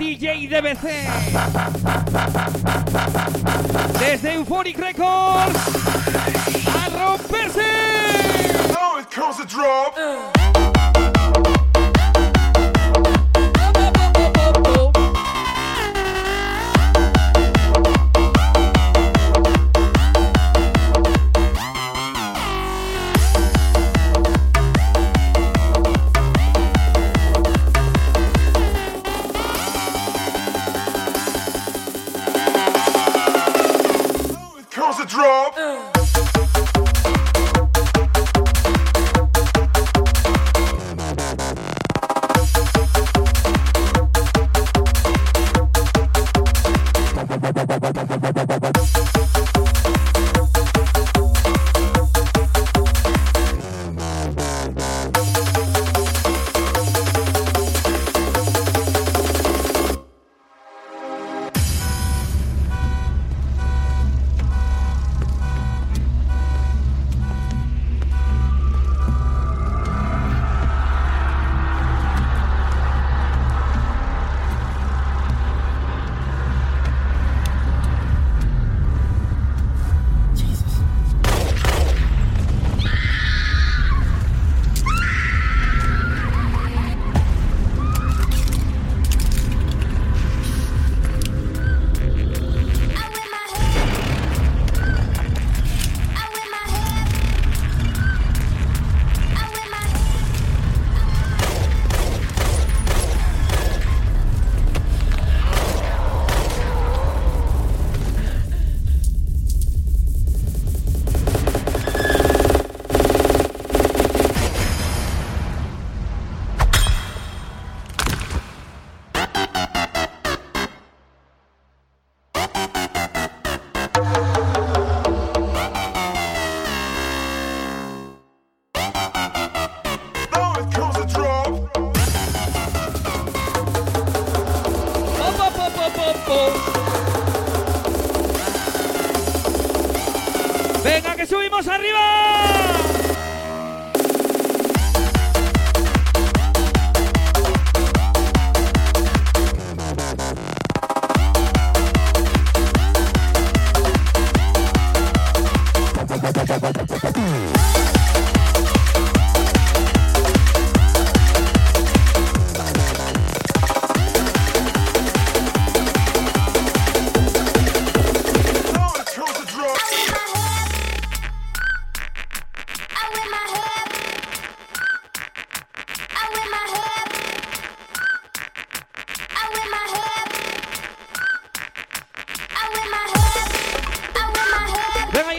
DJ DBC. Desde Euphoric Records. A romperse. Now it comes a drop.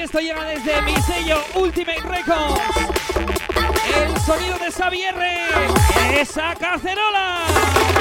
esto llega desde mi sello Ultimate Records. El sonido de Xavier. Esa cacerola.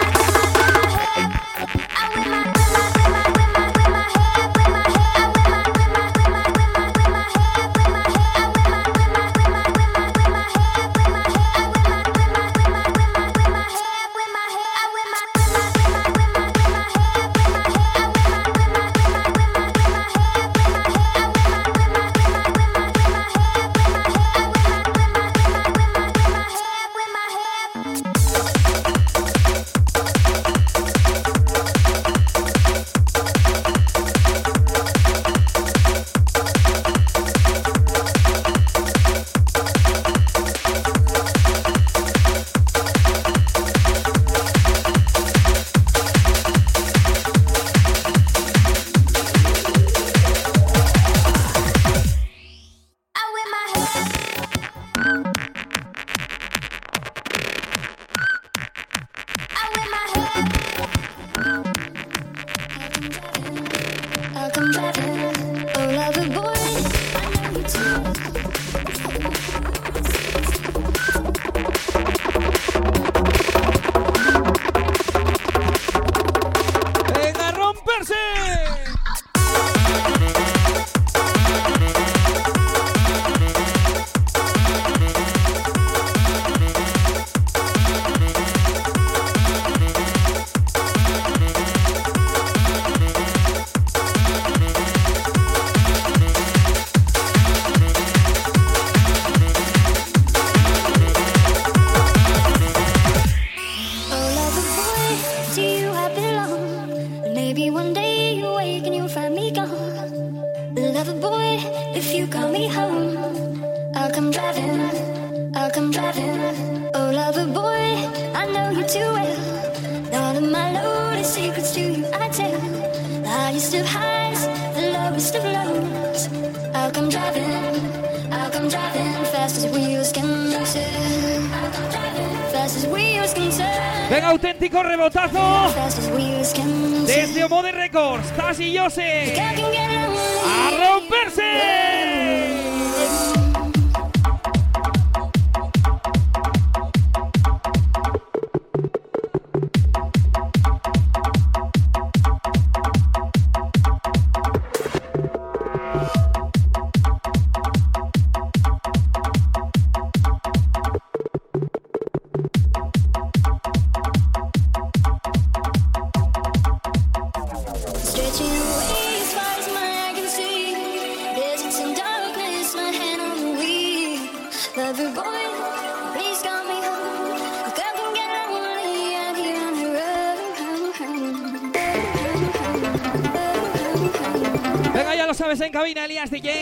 Venga, ya lo sabes en cabina, Elías DJ.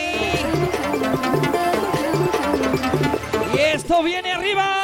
Y esto viene arriba.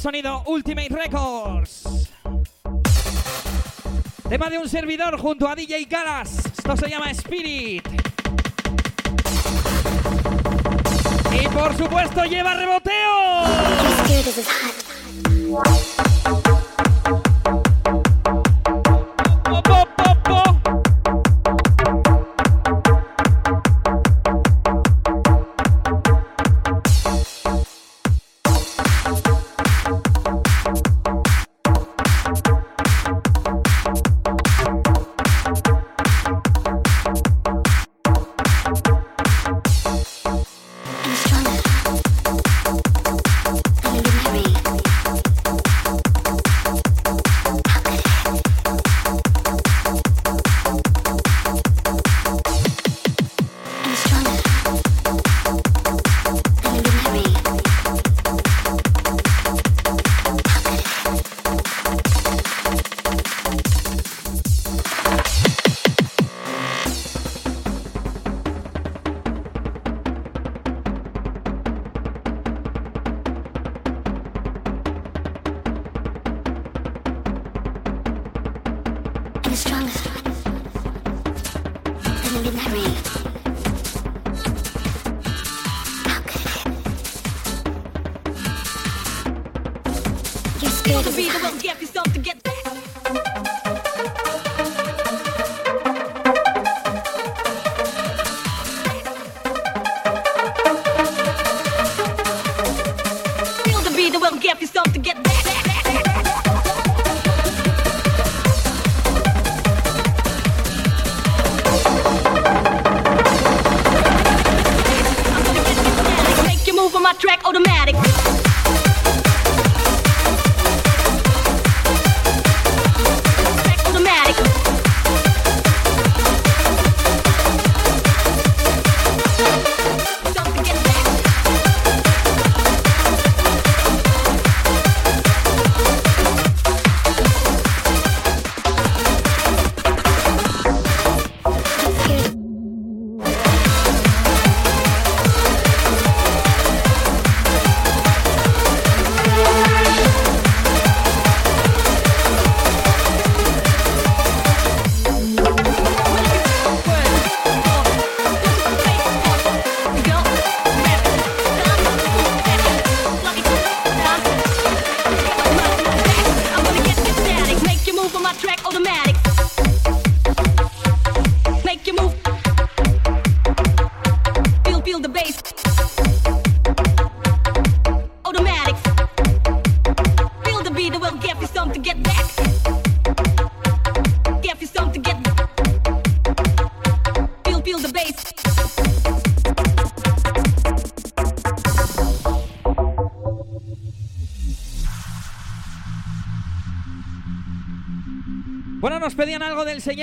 sonido Ultimate Records. Tema de un servidor junto a DJ Galas. Esto se llama Spirit. Y por supuesto lleva reboteo.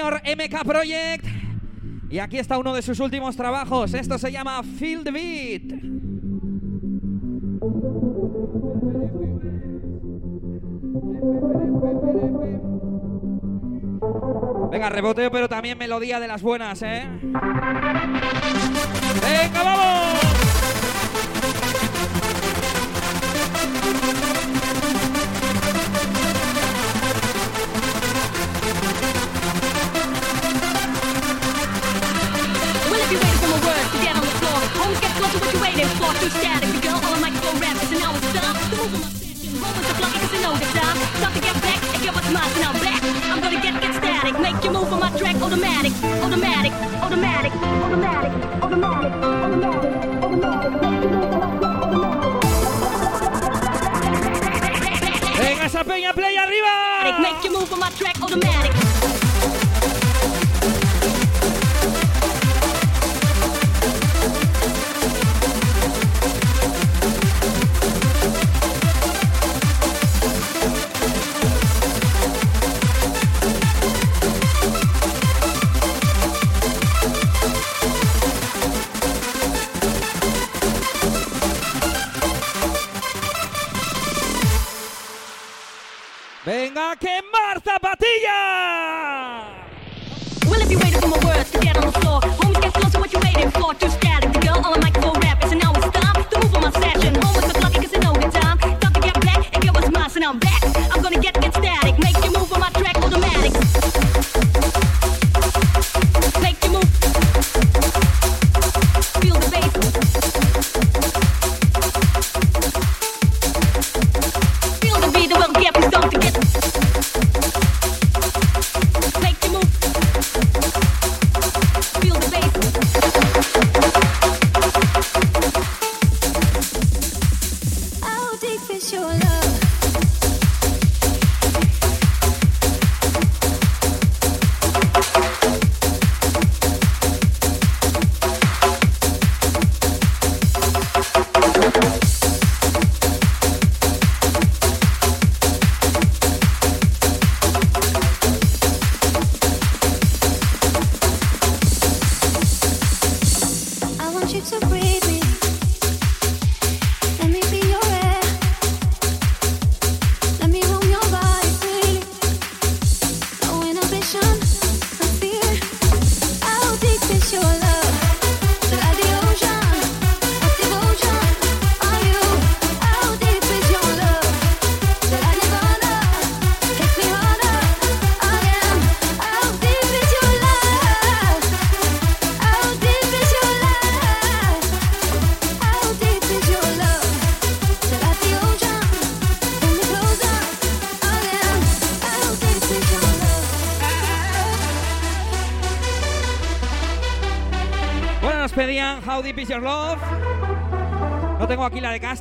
MK Project. Y aquí está uno de sus últimos trabajos. Esto se llama Field Beat. Venga, reboteo, pero también melodía de las buenas, ¿eh? ¡Venga, vamos! Too static The girl on my go rap is now it's time to move on my session Moments of lucky cause I know the time Time to get back and get what's mine now back. I'm gonna get get static Make you move on my track Automatic,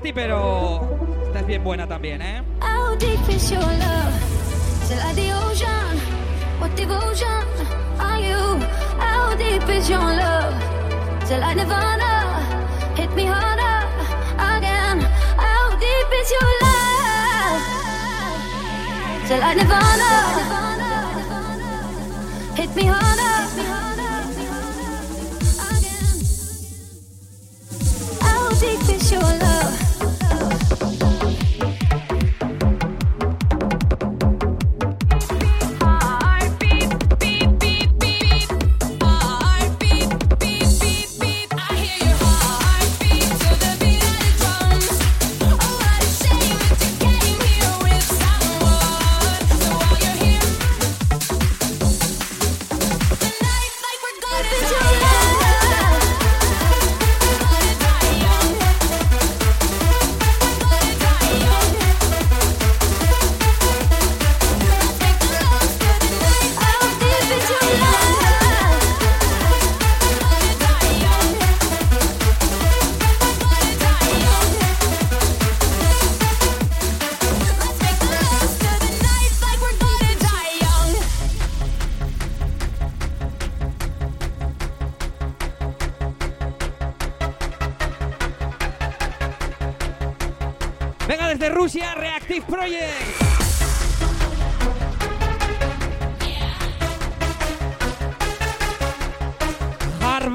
Pero estás bien buena también, ¿eh?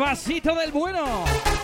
vasito del bueno.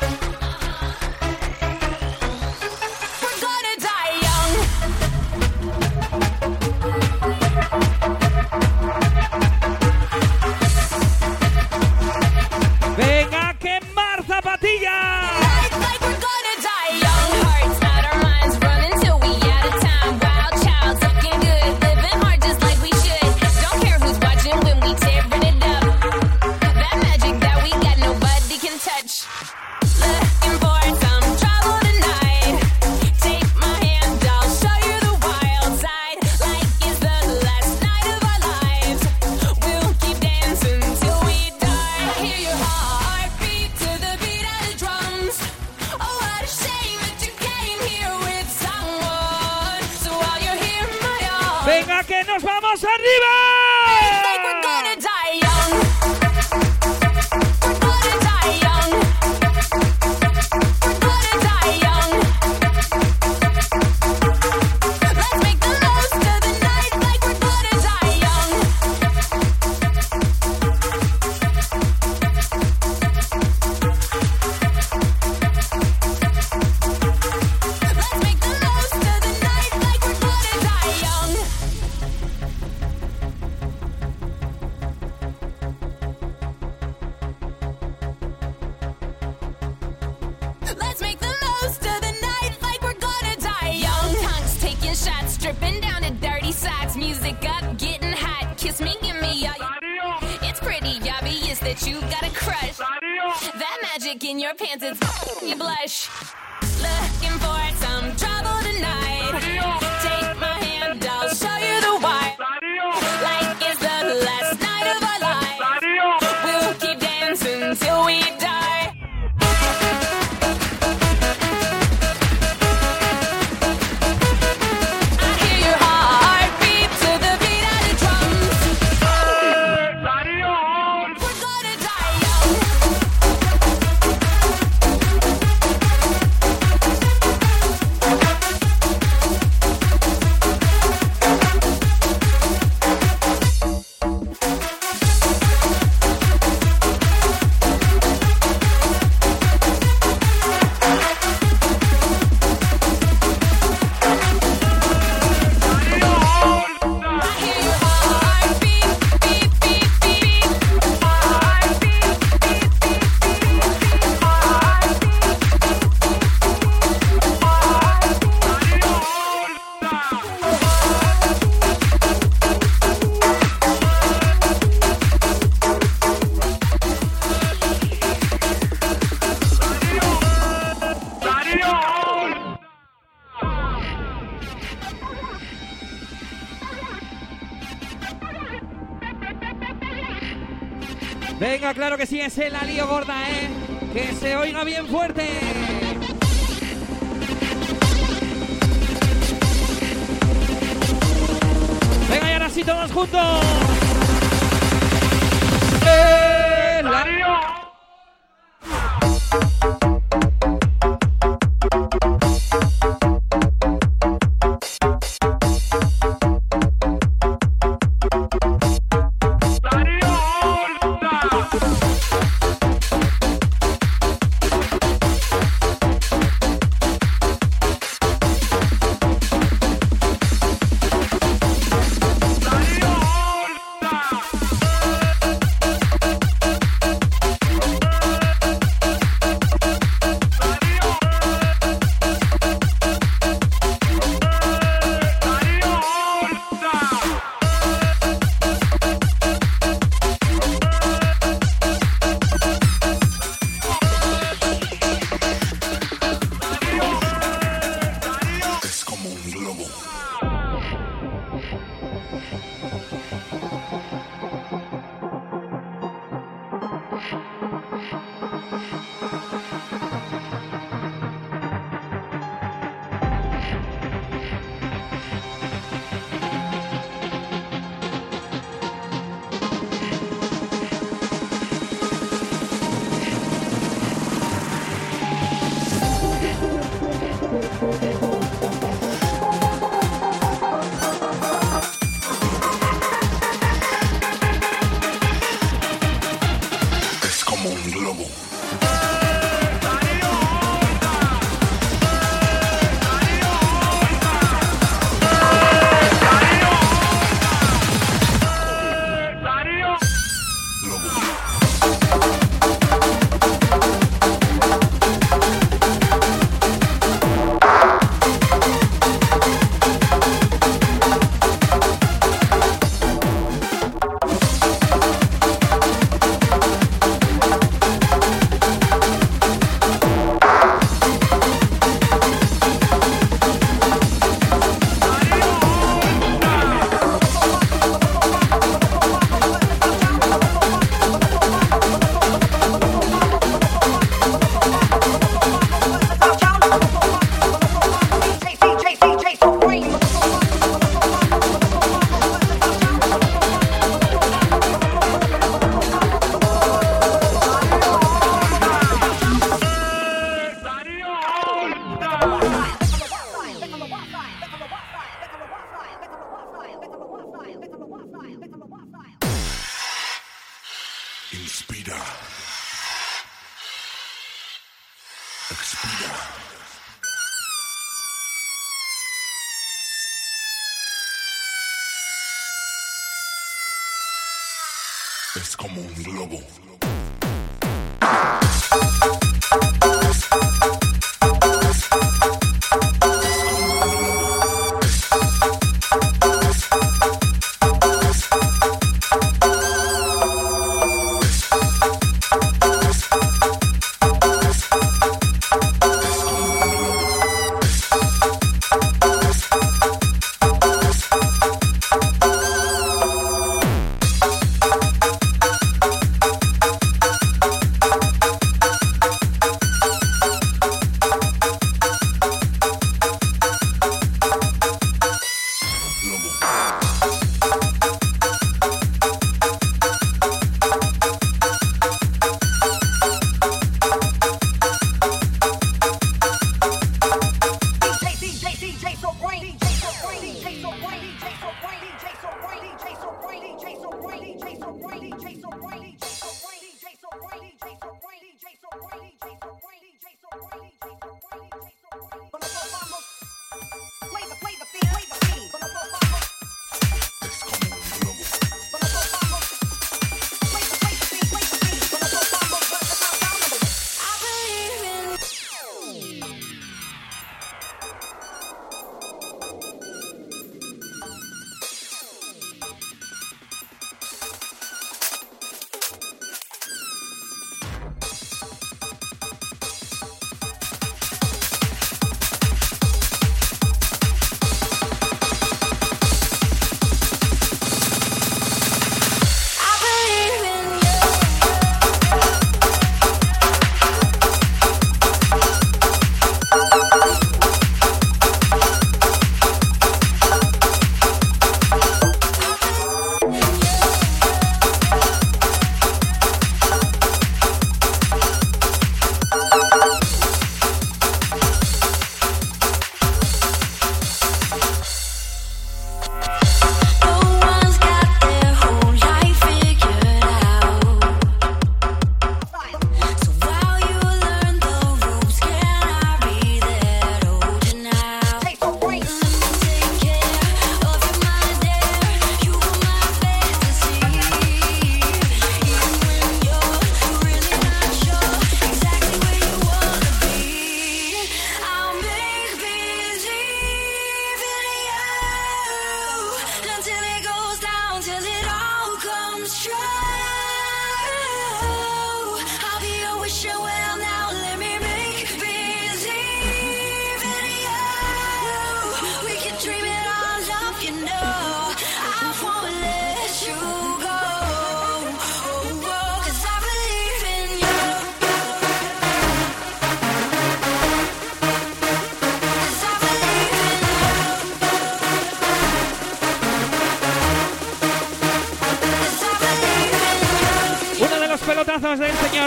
Venga, claro que sí, es el alío gorda, ¿eh? Que se oiga bien fuerte. Venga, y ahora sí todos juntos. ¡Eh! Inspira. Expira. Es como un globo.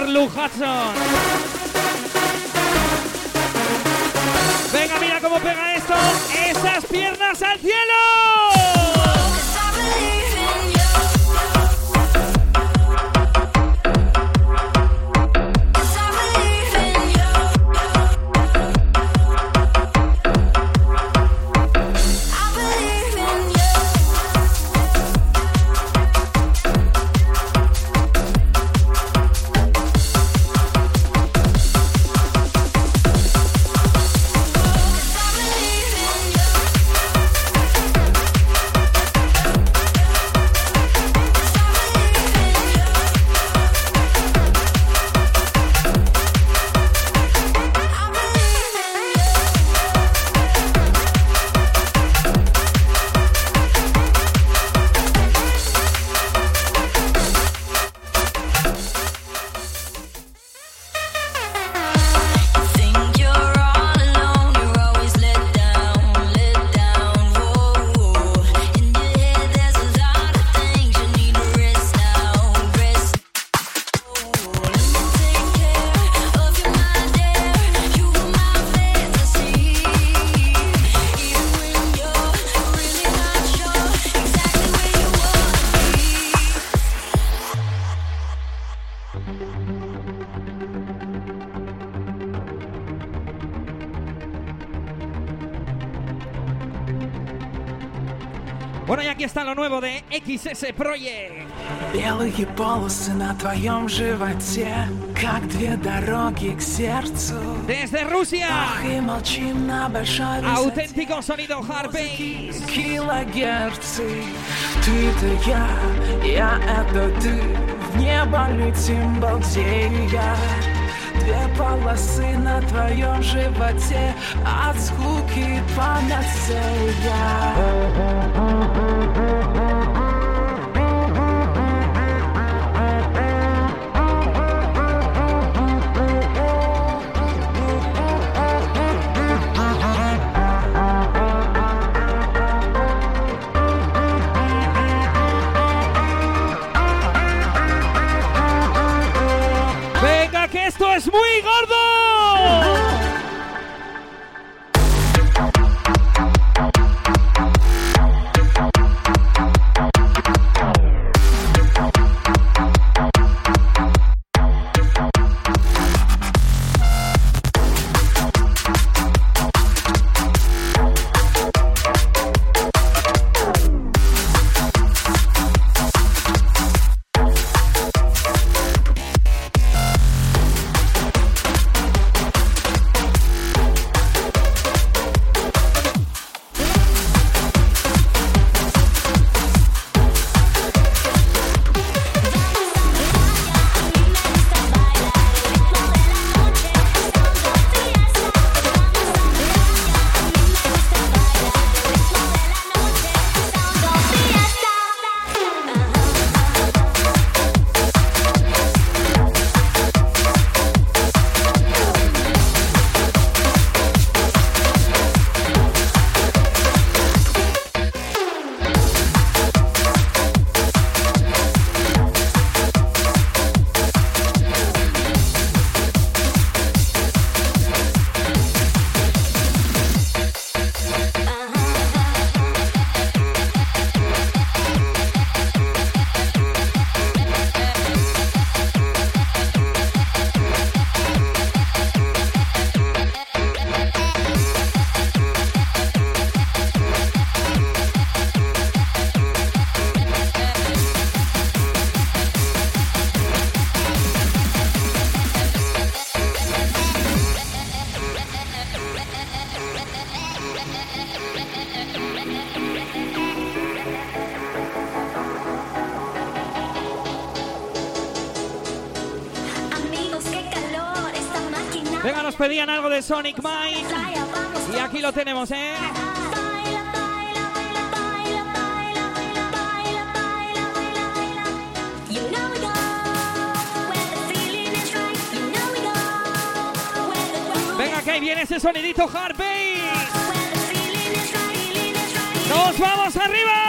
Lou Hudson. Venga, mira cómo pega esto. Esas piernas al cielo. XS Project. Белые полосы на твоем животе, как две дороги к сердцу. Desde Rusia, Ах, и молчим на большой высоте. auténtico sonido hard bass. Килогерцы, ты-то я, я это ты. В небо летим, балдея. Две полосы на твоем животе, от скуки панацея. Venga, bravo! Sonic Mind. Y aquí lo tenemos, ¿eh? Venga, que ahí viene ese sonidito hard bass. ¡Nos vamos arriba!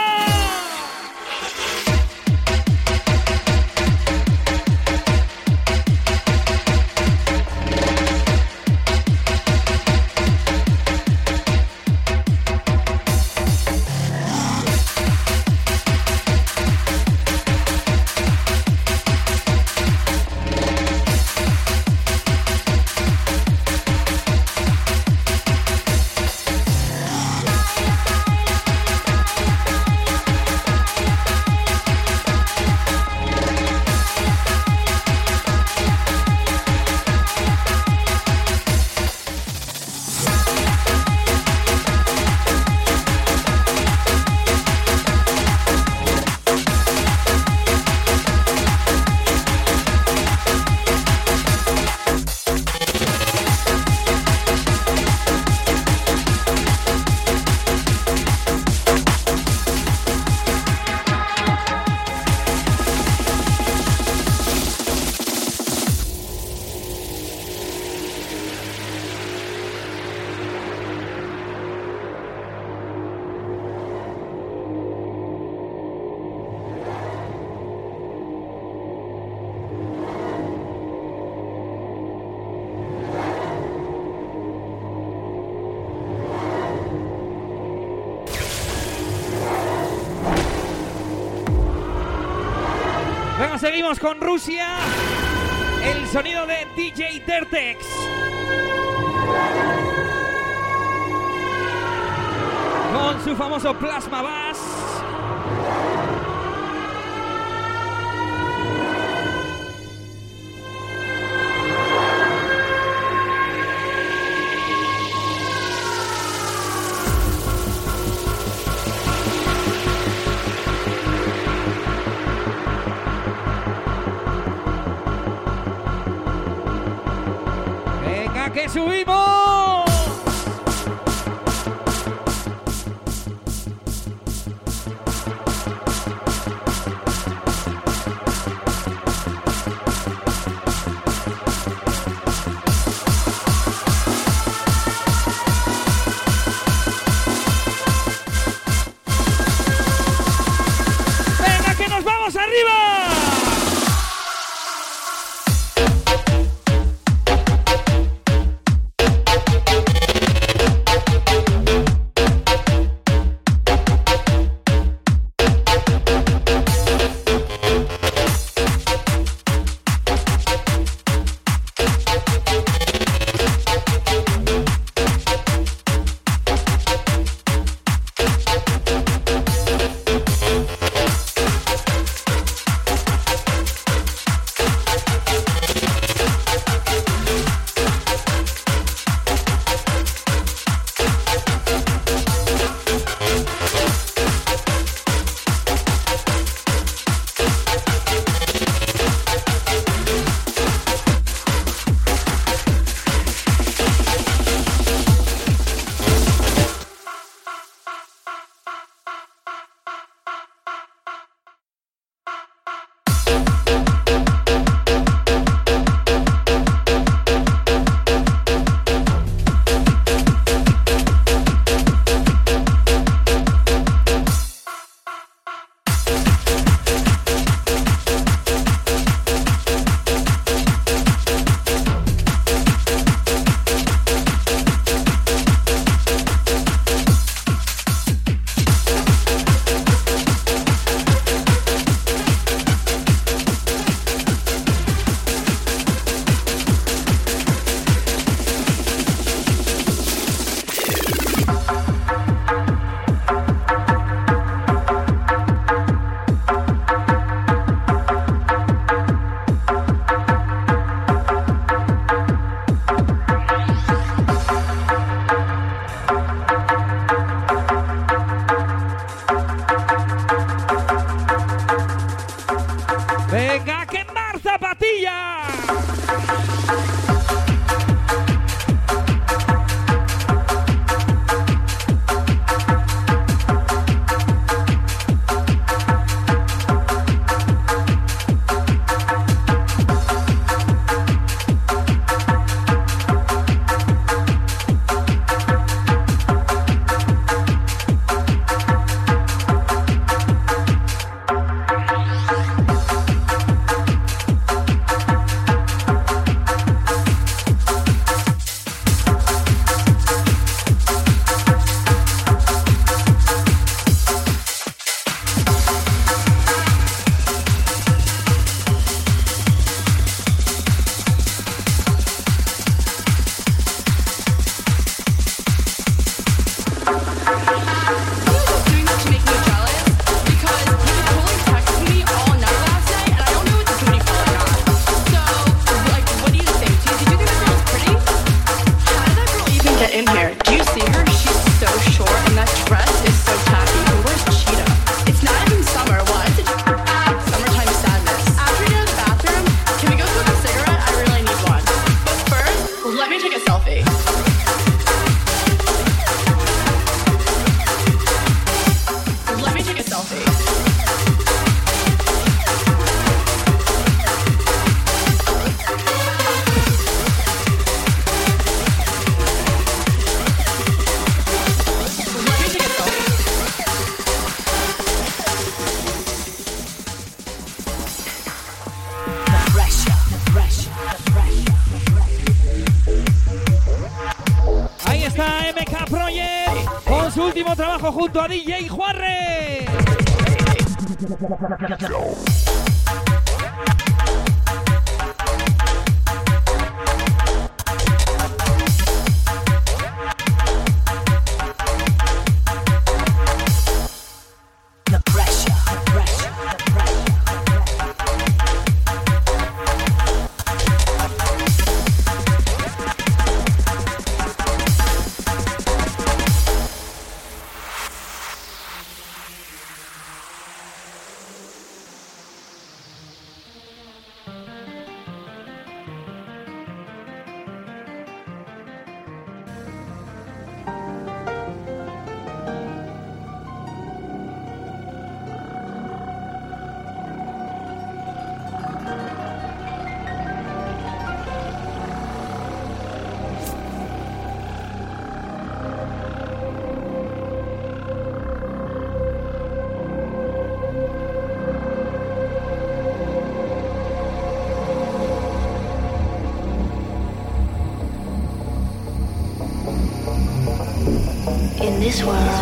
This world,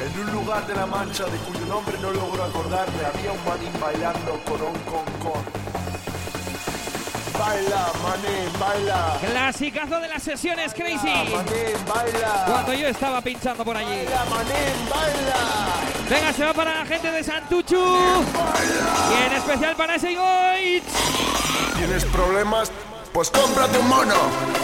En un lugar de la Mancha de cuyo nombre no logro acordarme, había un manín bailando con un concón. Baila, manín, baila. Clasicazo de las sesiones baila, crazy. Manín, baila. Cuando yo estaba pinchando por allí. Baila, manín, baila. Venga, se va para la gente de Santuchu. Y en especial para ese Goitz. ¿Tienes problemas? Pues cómprate un mono.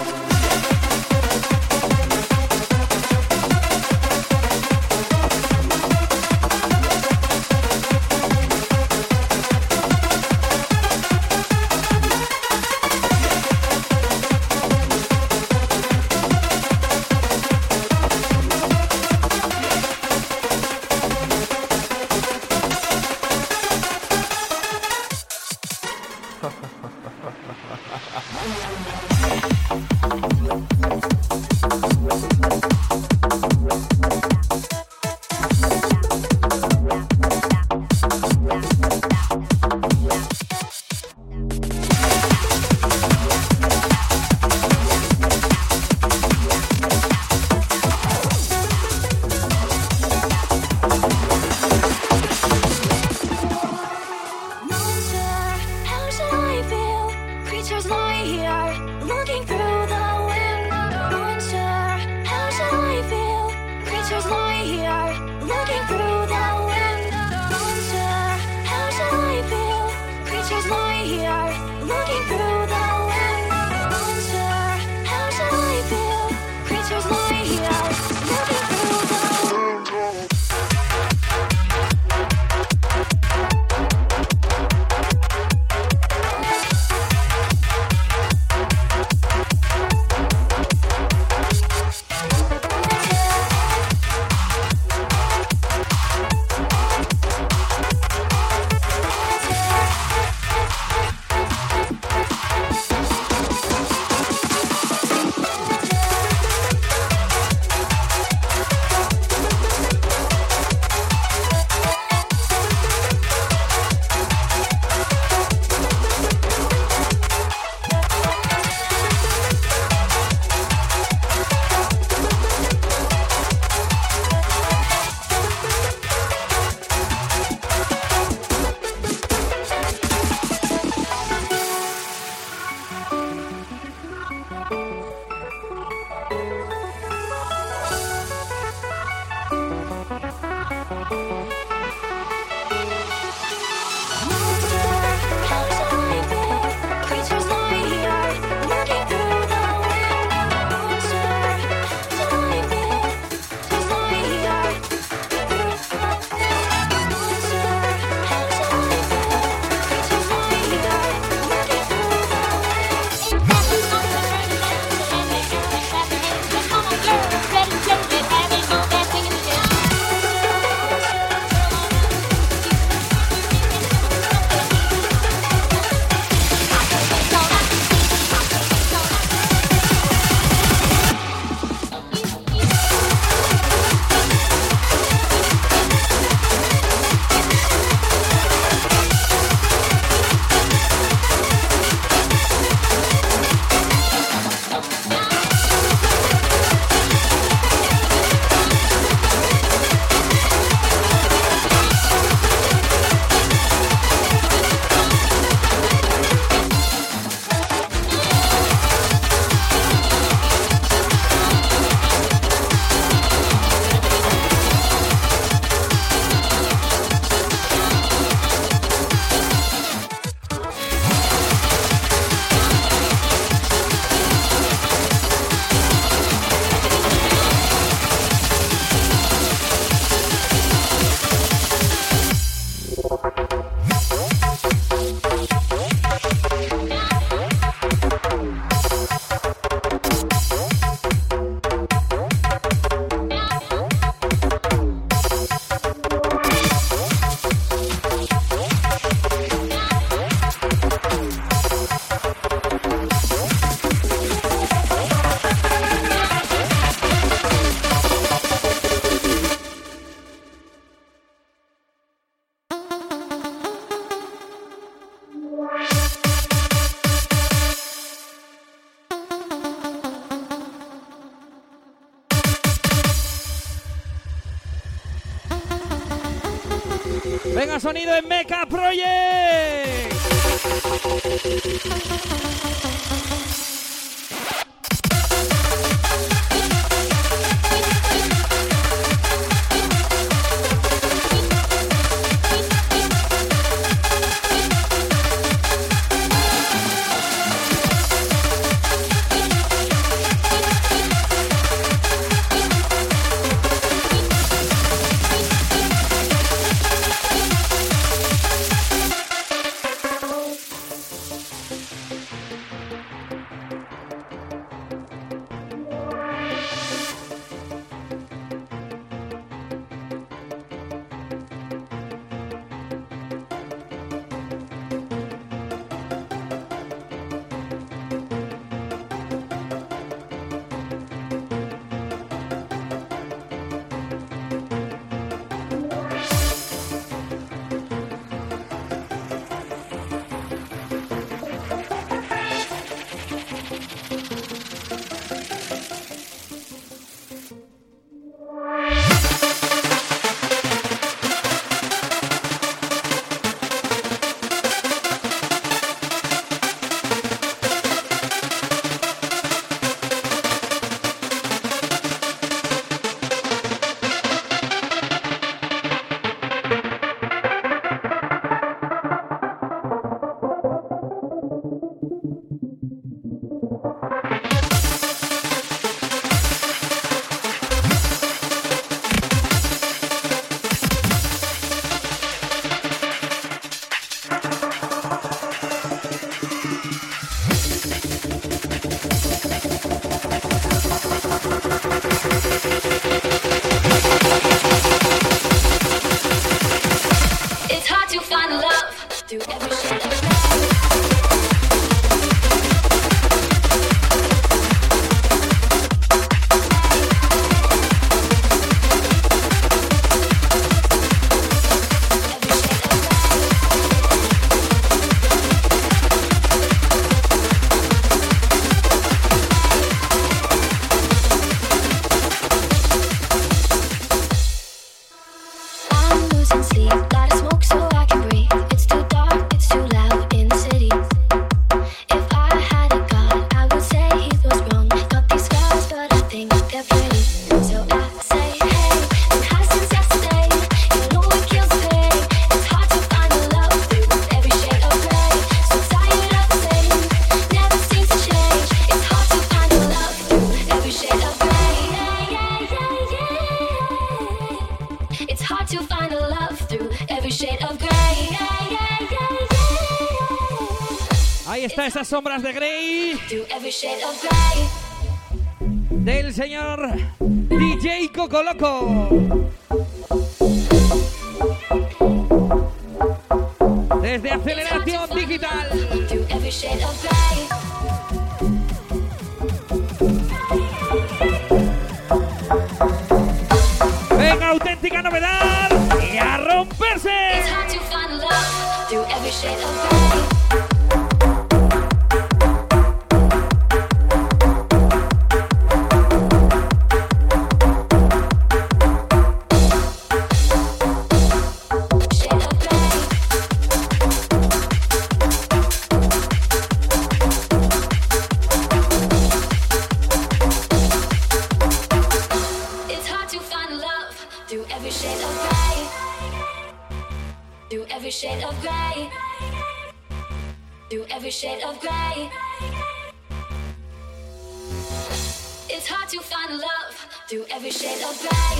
It's hard to find love through every shade of gray.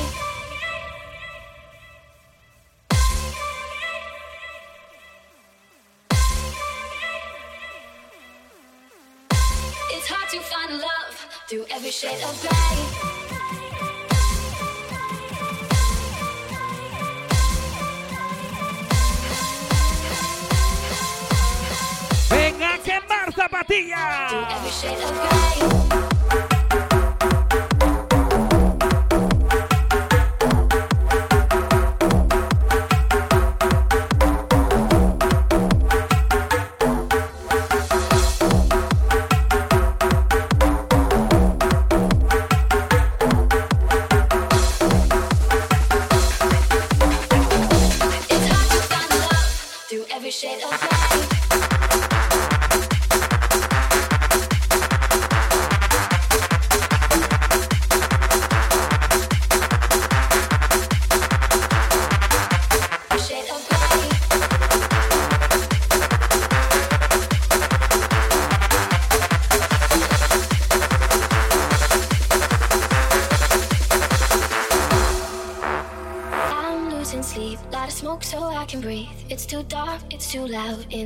It's hard to find love through every shade of gray. Venga a quemar zapatillas.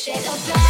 Shade of.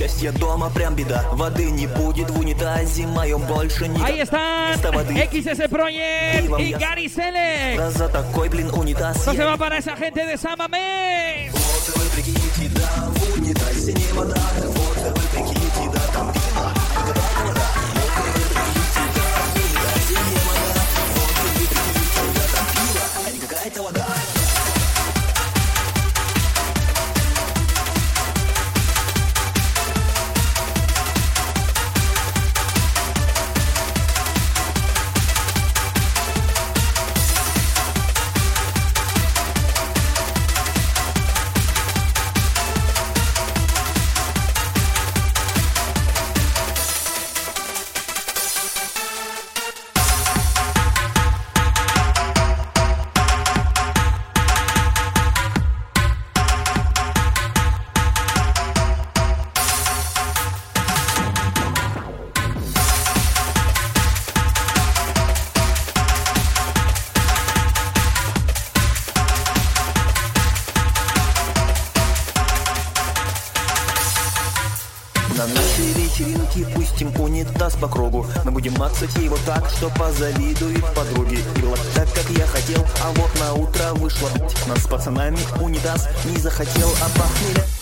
меня несчастье дома, прям беда Воды не будет в унитазе моем больше никогда Ahí están Вместо воды XS Project y Gary Select. Да за такой, блин, унитаз Esto se я va para esa gente de Samame. Что позавидует подруги вот так, как я хотел, а вот на утро вышло. Нас с пацанами унитаз не захотел, а похмелья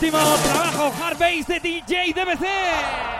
último trabajo Hard Bass de DJ DBC.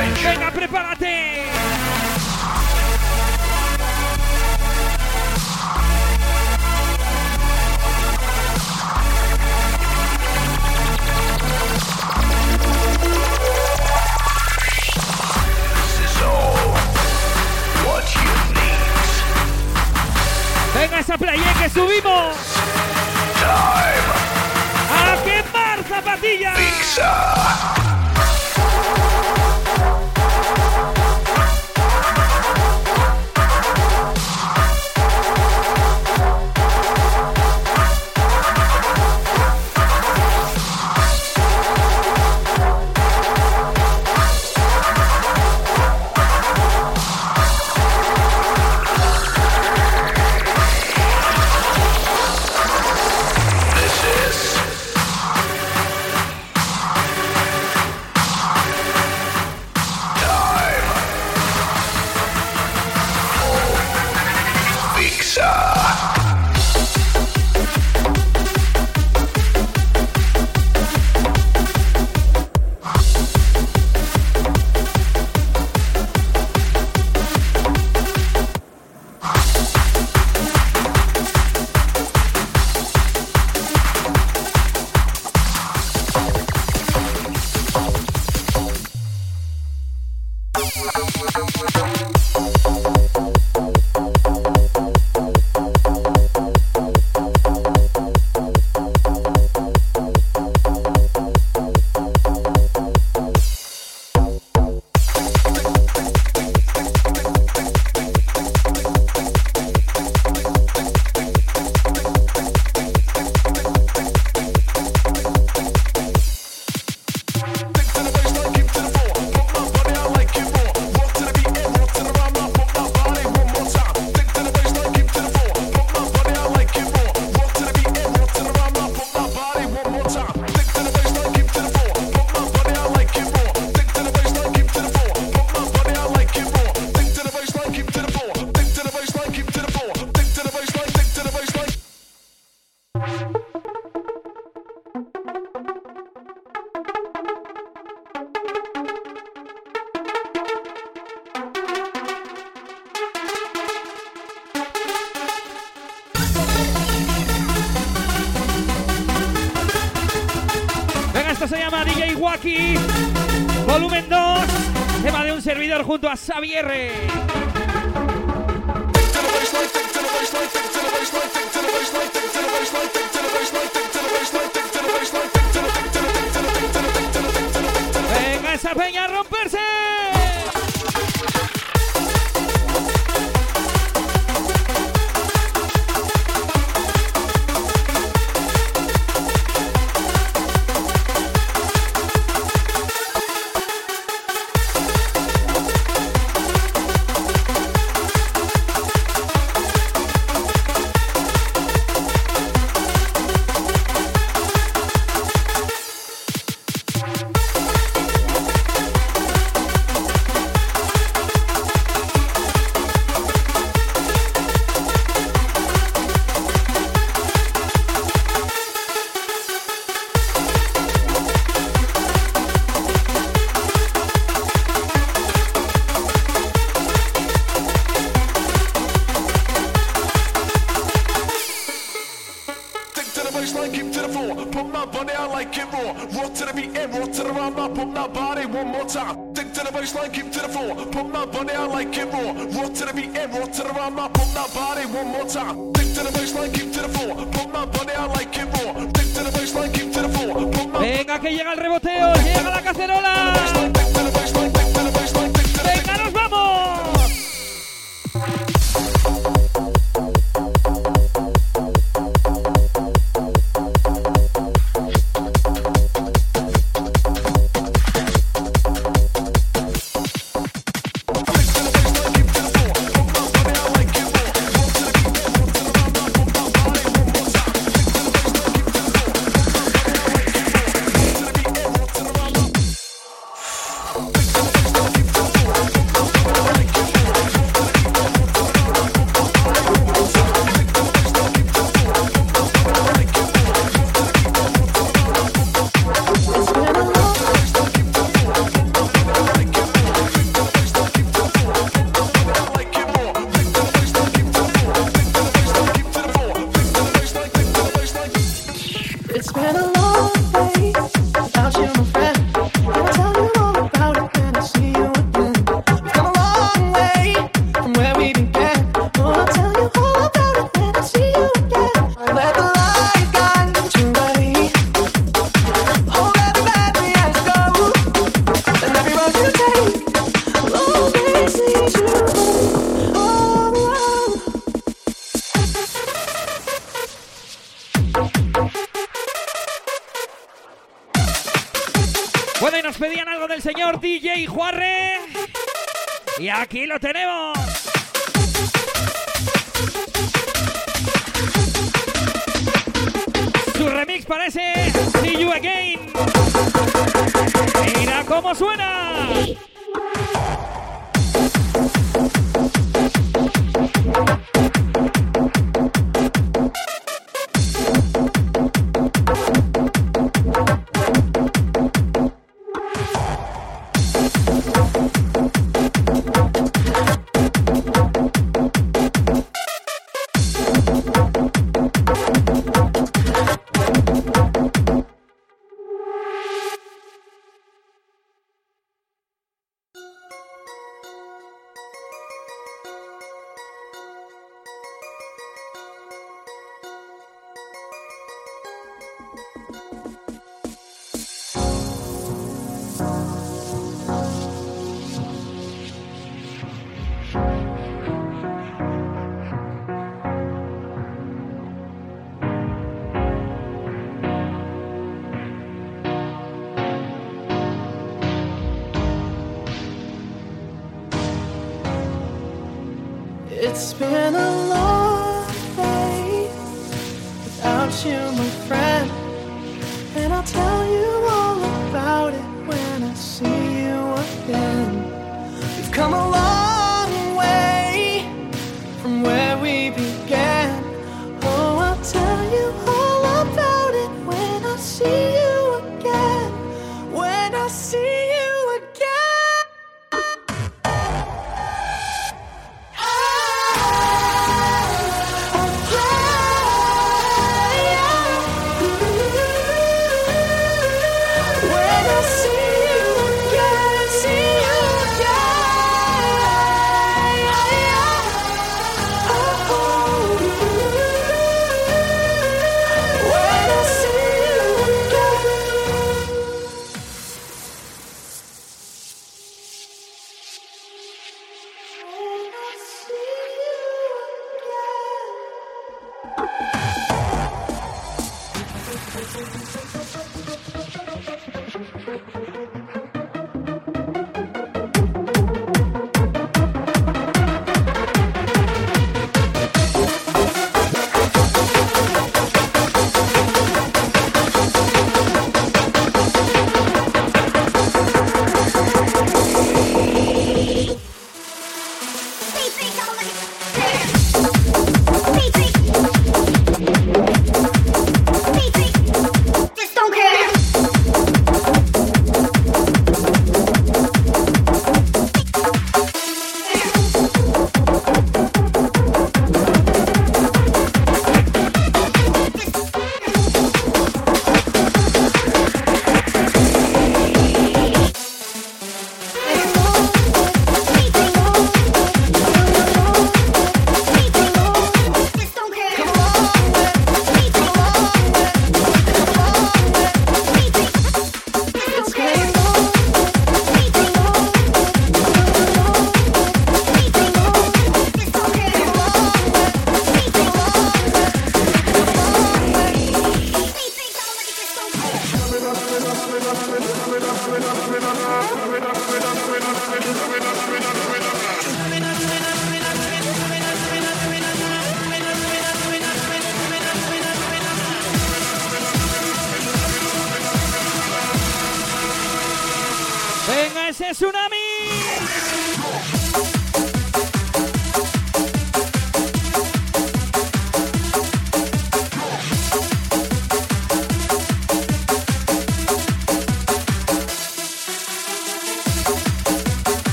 Venga, prepárate. Venga esa playa que subimos. A quemar zapatillas. This servidor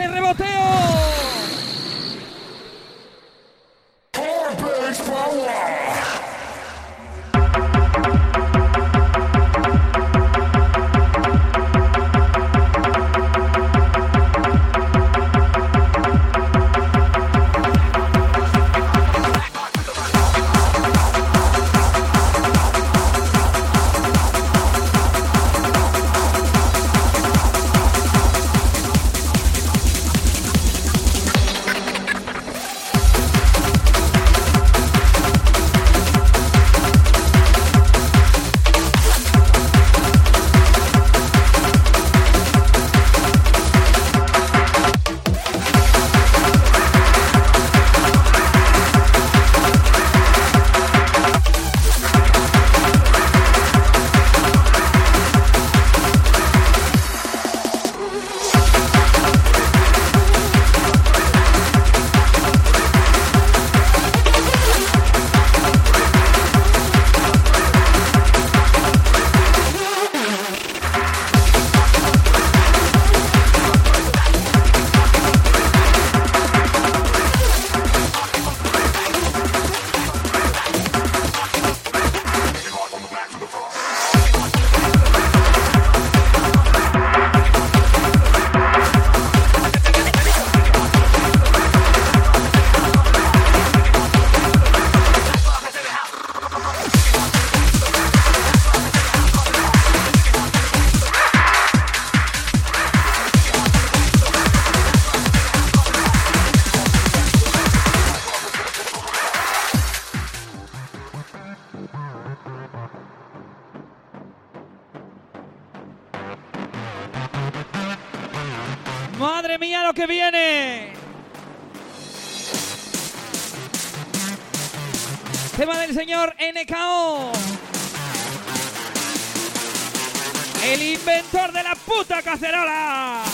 ese reboteo. De la puta cacerola.